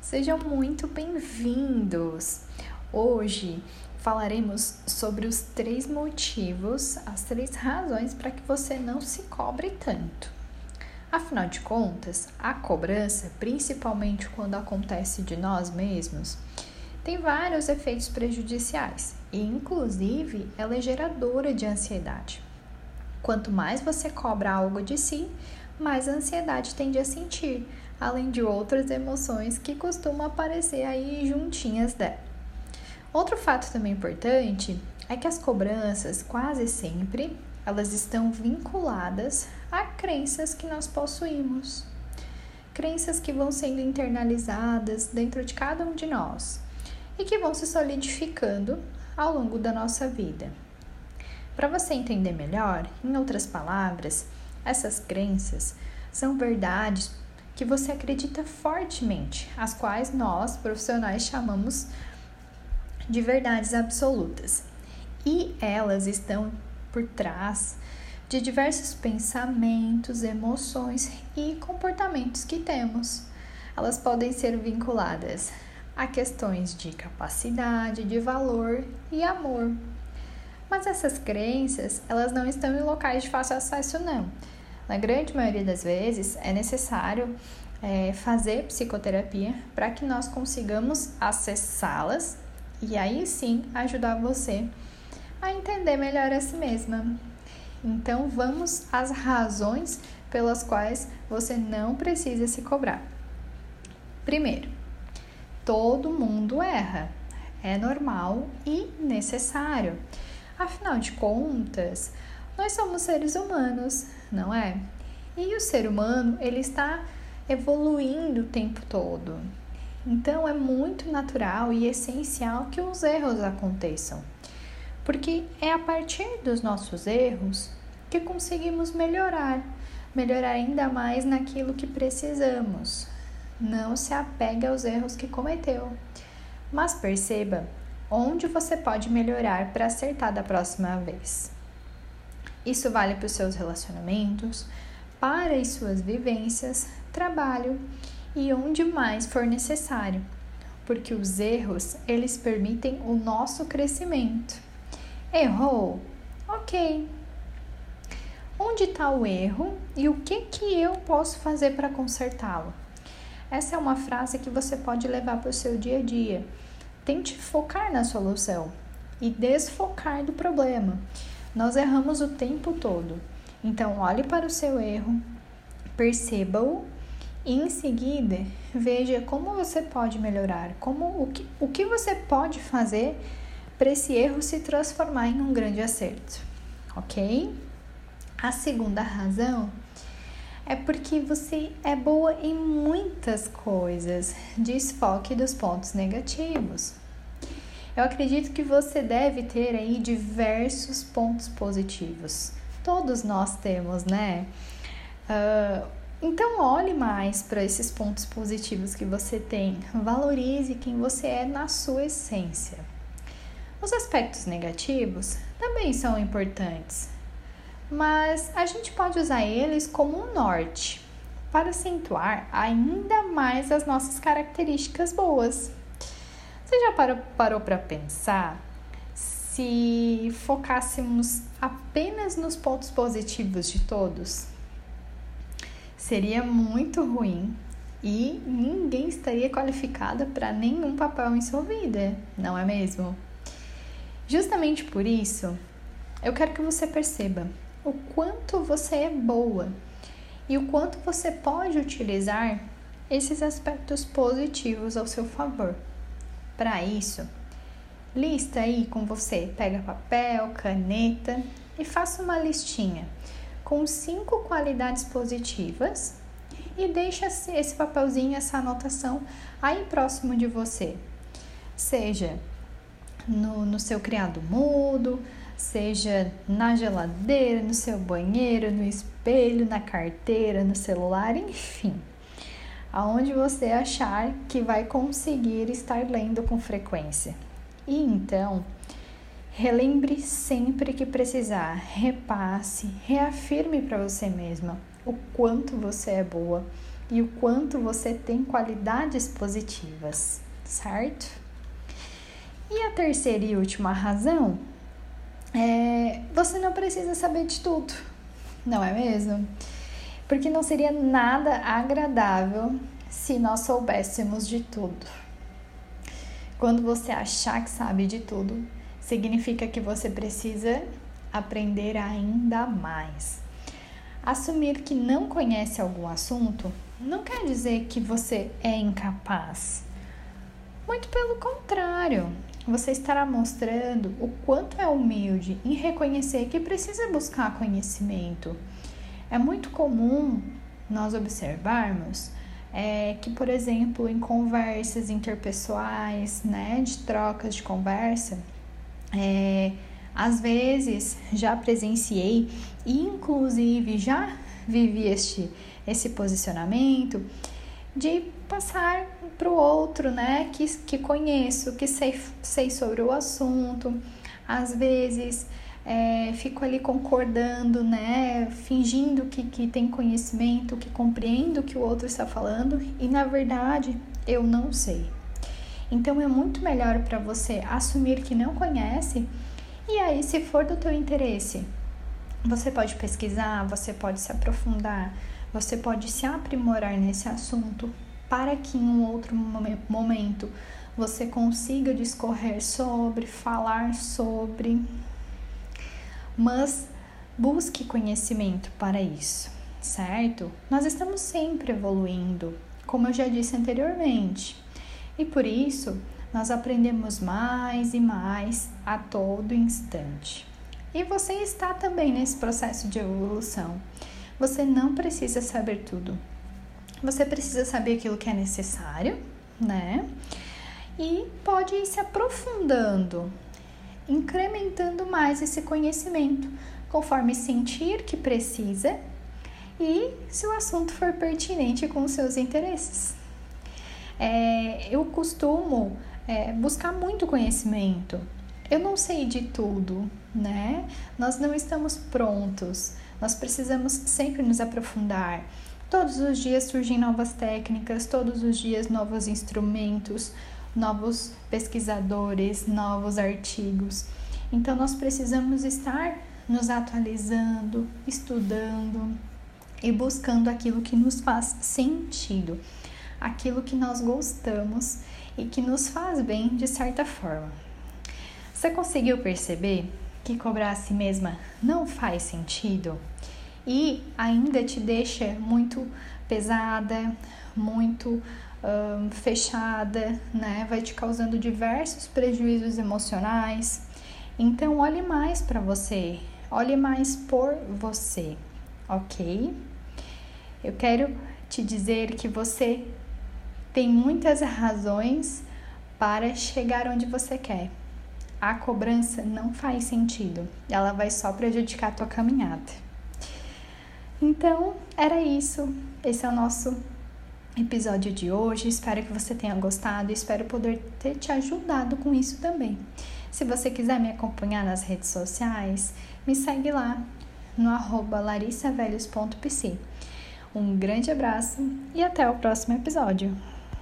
Sejam muito bem-vindos! Hoje falaremos sobre os três motivos, as três razões para que você não se cobre tanto. Afinal de contas, a cobrança, principalmente quando acontece de nós mesmos, tem vários efeitos prejudiciais e, inclusive, ela é geradora de ansiedade. Quanto mais você cobra algo de si, mais ansiedade tende a sentir, além de outras emoções que costumam aparecer aí juntinhas dela. Outro fato também importante é que as cobranças quase sempre elas estão vinculadas a crenças que nós possuímos. Crenças que vão sendo internalizadas dentro de cada um de nós e que vão se solidificando ao longo da nossa vida. Para você entender melhor, em outras palavras, essas crenças são verdades que você acredita fortemente, as quais nós, profissionais, chamamos de verdades absolutas. E elas estão por trás de diversos pensamentos, emoções e comportamentos que temos. Elas podem ser vinculadas a questões de capacidade, de valor e amor. Mas essas crenças, elas não estão em locais de fácil acesso, não. Na grande maioria das vezes, é necessário é, fazer psicoterapia para que nós consigamos acessá-las e aí sim ajudar você a entender melhor a si mesma. Então, vamos às razões pelas quais você não precisa se cobrar. Primeiro, todo mundo erra. É normal e necessário. Afinal de contas, nós somos seres humanos, não é? E o ser humano, ele está evoluindo o tempo todo. Então é muito natural e essencial que os erros aconteçam, porque é a partir dos nossos erros que conseguimos melhorar, melhorar ainda mais naquilo que precisamos. Não se apegue aos erros que cometeu, mas perceba onde você pode melhorar para acertar da próxima vez. Isso vale para os seus relacionamentos, para as suas vivências, trabalho e onde mais for necessário, porque os erros, eles permitem o nosso crescimento. Errou? OK. Onde está o erro e o que que eu posso fazer para consertá-lo? Essa é uma frase que você pode levar para o seu dia a dia Tente focar na solução e desfocar do problema. Nós erramos o tempo todo. Então, olhe para o seu erro, perceba-o e em seguida veja como você pode melhorar, como o que, o que você pode fazer para esse erro se transformar em um grande acerto, ok? A segunda razão é porque você é boa em muitas coisas. Desfoque dos pontos negativos. Eu acredito que você deve ter aí diversos pontos positivos. Todos nós temos, né? Uh, então, olhe mais para esses pontos positivos que você tem. Valorize quem você é na sua essência. Os aspectos negativos também são importantes, mas a gente pode usar eles como um norte para acentuar ainda mais as nossas características boas. Você já parou para pensar se focássemos apenas nos pontos positivos de todos? Seria muito ruim e ninguém estaria qualificada para nenhum papel em sua vida, não é mesmo? Justamente por isso, eu quero que você perceba o quanto você é boa e o quanto você pode utilizar esses aspectos positivos ao seu favor. Para isso, lista aí com você, pega papel, caneta e faça uma listinha com cinco qualidades positivas e deixa esse papelzinho, essa anotação aí próximo de você. Seja no, no seu criado mudo, seja na geladeira, no seu banheiro, no espelho, na carteira, no celular, enfim. Aonde você achar que vai conseguir estar lendo com frequência. E então, relembre sempre que precisar, repasse, reafirme para você mesma o quanto você é boa, e o quanto você tem qualidades positivas, certo? E a terceira e última razão é você não precisa saber de tudo, não é mesmo? Porque não seria nada agradável se nós soubéssemos de tudo. Quando você achar que sabe de tudo, significa que você precisa aprender ainda mais. Assumir que não conhece algum assunto não quer dizer que você é incapaz. Muito pelo contrário, você estará mostrando o quanto é humilde em reconhecer que precisa buscar conhecimento. É muito comum nós observarmos é, que, por exemplo, em conversas interpessoais, né, de trocas de conversa, é, às vezes já presenciei e inclusive já vivi este esse posicionamento de passar para o outro, né, que, que conheço, que sei, sei sobre o assunto. Às vezes é, fico ali concordando, né, fingindo que, que tem conhecimento, que compreendo o que o outro está falando e na verdade eu não sei. Então é muito melhor para você assumir que não conhece e aí, se for do teu interesse, você pode pesquisar, você pode se aprofundar, você pode se aprimorar nesse assunto para que em um outro momento você consiga discorrer sobre, falar sobre. Mas busque conhecimento para isso, certo? Nós estamos sempre evoluindo, como eu já disse anteriormente. E por isso, nós aprendemos mais e mais a todo instante. E você está também nesse processo de evolução. Você não precisa saber tudo. Você precisa saber aquilo que é necessário, né? E pode ir se aprofundando, incrementando mais esse conhecimento, conforme sentir que precisa e se o assunto for pertinente com os seus interesses. É, eu costumo é, buscar muito conhecimento. Eu não sei de tudo, né? Nós não estamos prontos. Nós precisamos sempre nos aprofundar. Todos os dias surgem novas técnicas, todos os dias novos instrumentos, novos pesquisadores, novos artigos. Então nós precisamos estar nos atualizando, estudando e buscando aquilo que nos faz sentido, aquilo que nós gostamos e que nos faz bem de certa forma. Você conseguiu perceber que cobrar a si mesma não faz sentido e ainda te deixa muito pesada, muito um, fechada, né? Vai te causando diversos prejuízos emocionais. Então, olhe mais para você, olhe mais por você, ok? Eu quero te dizer que você tem muitas razões para chegar onde você quer. A cobrança não faz sentido, ela vai só prejudicar a tua caminhada. Então, era isso. Esse é o nosso episódio de hoje. Espero que você tenha gostado e espero poder ter te ajudado com isso também. Se você quiser me acompanhar nas redes sociais, me segue lá no arroba larissavelhos.pc. Um grande abraço e até o próximo episódio.